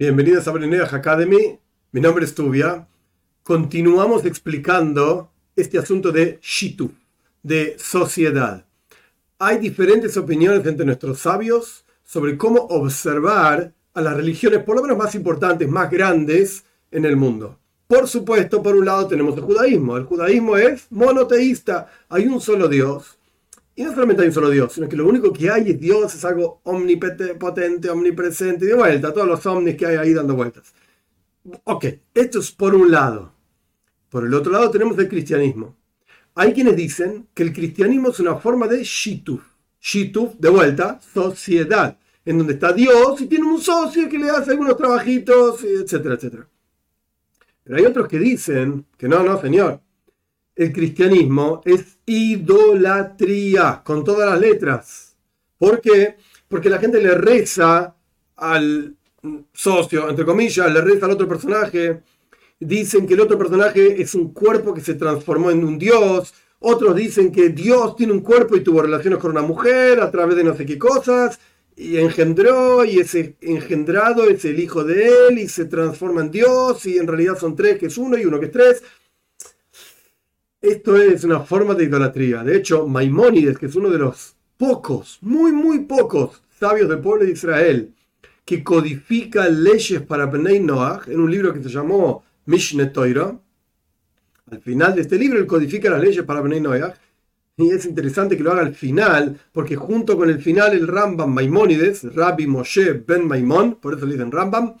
Bienvenidos a Brenedach Academy. Mi nombre es Tubia. Continuamos explicando este asunto de Shitu, de sociedad. Hay diferentes opiniones entre nuestros sabios sobre cómo observar a las religiones, por lo menos más importantes, más grandes en el mundo. Por supuesto, por un lado tenemos el judaísmo. El judaísmo es monoteísta. Hay un solo Dios y no solamente hay un solo Dios, sino que lo único que hay es Dios, es algo omnipotente, omnipresente, y de vuelta, todos los omnis que hay ahí dando vueltas. Ok, esto es por un lado. Por el otro lado tenemos el cristianismo. Hay quienes dicen que el cristianismo es una forma de shituf. Shituf, de vuelta, sociedad, en donde está Dios y tiene un socio que le hace algunos trabajitos, etcétera, etcétera. Pero hay otros que dicen que no, no, señor, el cristianismo es idolatría, con todas las letras. ¿Por qué? Porque la gente le reza al socio, entre comillas, le reza al otro personaje. Dicen que el otro personaje es un cuerpo que se transformó en un dios. Otros dicen que Dios tiene un cuerpo y tuvo relaciones con una mujer a través de no sé qué cosas. Y engendró, y ese engendrado es el hijo de él, y se transforma en Dios, y en realidad son tres, que es uno, y uno que es tres. Esto es una forma de idolatría. De hecho, Maimónides, que es uno de los pocos, muy, muy pocos sabios del pueblo de Israel, que codifica leyes para Bnei Noach en un libro que se llamó Mishneh Torah. Al final de este libro, él codifica las leyes para Bnei Noach. Y es interesante que lo haga al final, porque junto con el final, el Rambam Maimónides, Rabbi Moshe Ben Maimón, por eso le dicen Rambam,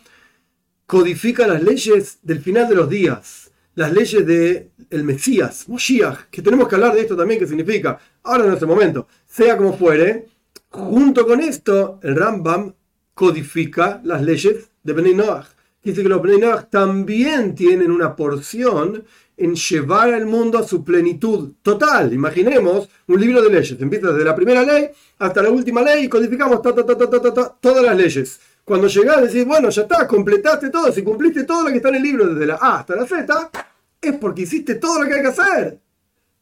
codifica las leyes del final de los días las leyes del el Mesías, Moshiach, que tenemos que hablar de esto también, que significa, ahora en este momento, sea como fuere, junto con esto, el Rambam codifica las leyes de Bnei Noach. Dice que los Bnei Noach también tienen una porción en llevar al mundo a su plenitud total. Imaginemos un libro de leyes, empieza desde la primera ley hasta la última ley y codificamos todas las leyes. Cuando llegás decís, bueno, ya está, completaste todo, si cumpliste todo lo que está en el libro desde la A hasta la Z, es porque hiciste todo lo que hay que hacer.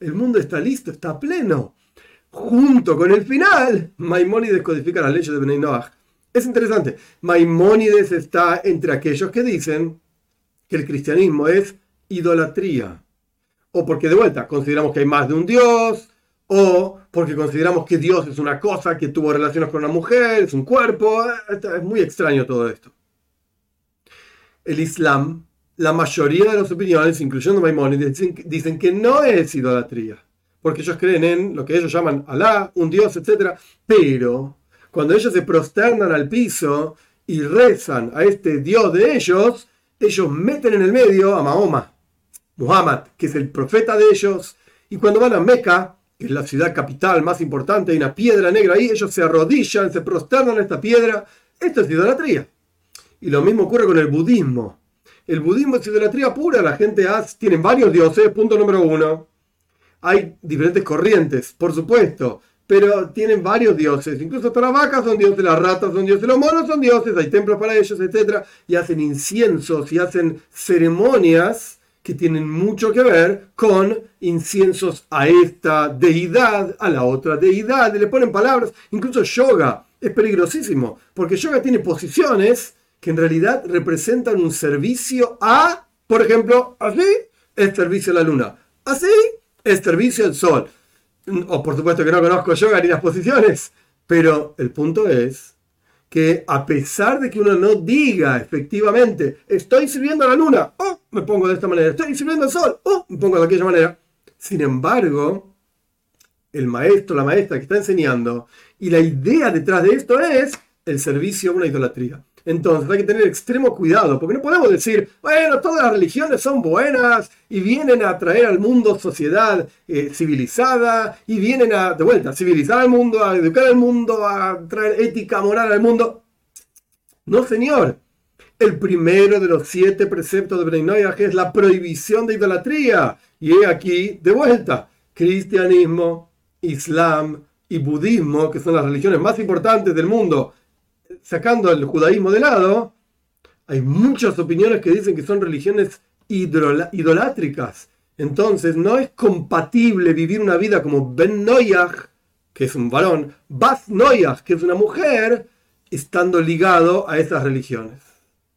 El mundo está listo, está pleno. Junto con el final, Maimónides codifica las leyes de Benay. Es interesante. Maimónides está entre aquellos que dicen que el cristianismo es idolatría. O porque de vuelta consideramos que hay más de un Dios, o porque consideramos que Dios es una cosa que tuvo relaciones con una mujer, es un cuerpo. Es muy extraño todo esto. El Islam, la mayoría de las opiniones, incluyendo Maimonides, dicen, que no es idolatría, porque ellos creen en lo que ellos llaman Alá, un Dios, etc. Pero cuando ellos se prosternan al piso y rezan a este Dios de ellos, ellos meten en el medio a Mahoma, Muhammad, que es el profeta de ellos, y cuando van a Meca, que es la ciudad capital más importante, hay una piedra negra ahí, ellos se arrodillan, se prosternan a esta piedra. Esto es idolatría. Y lo mismo ocurre con el budismo. El budismo es idolatría pura, la gente hace, tienen varios dioses, punto número uno. Hay diferentes corrientes, por supuesto, pero tienen varios dioses. Incluso hasta las vacas son dioses, las ratas son dioses, los monos son dioses, hay templos para ellos, etc. Y hacen inciensos y hacen ceremonias que tienen mucho que ver con inciensos a esta deidad, a la otra deidad, y le ponen palabras, incluso yoga es peligrosísimo, porque yoga tiene posiciones que en realidad representan un servicio a, por ejemplo, así es servicio a la luna, así es servicio al sol. O por supuesto que no conozco yoga ni las posiciones, pero el punto es que a pesar de que uno no diga efectivamente, estoy sirviendo a la luna, oh, me pongo de esta manera, estoy sirviendo al sol, oh, me pongo de aquella manera. Sin embargo, el maestro, la maestra que está enseñando, y la idea detrás de esto es el servicio a una idolatría. Entonces hay que tener extremo cuidado, porque no podemos decir, bueno, todas las religiones son buenas y vienen a traer al mundo sociedad eh, civilizada y vienen a, de vuelta, a civilizar al mundo, a educar al mundo, a traer ética moral al mundo. No, señor. El primero de los siete preceptos de Breinoyah es la prohibición de idolatría. Y aquí, de vuelta, cristianismo, islam y budismo, que son las religiones más importantes del mundo, sacando el judaísmo de lado, hay muchas opiniones que dicen que son religiones idolátricas. Entonces no es compatible vivir una vida como Ben Noyach, que es un varón, Bas Noyach, que es una mujer, estando ligado a esas religiones.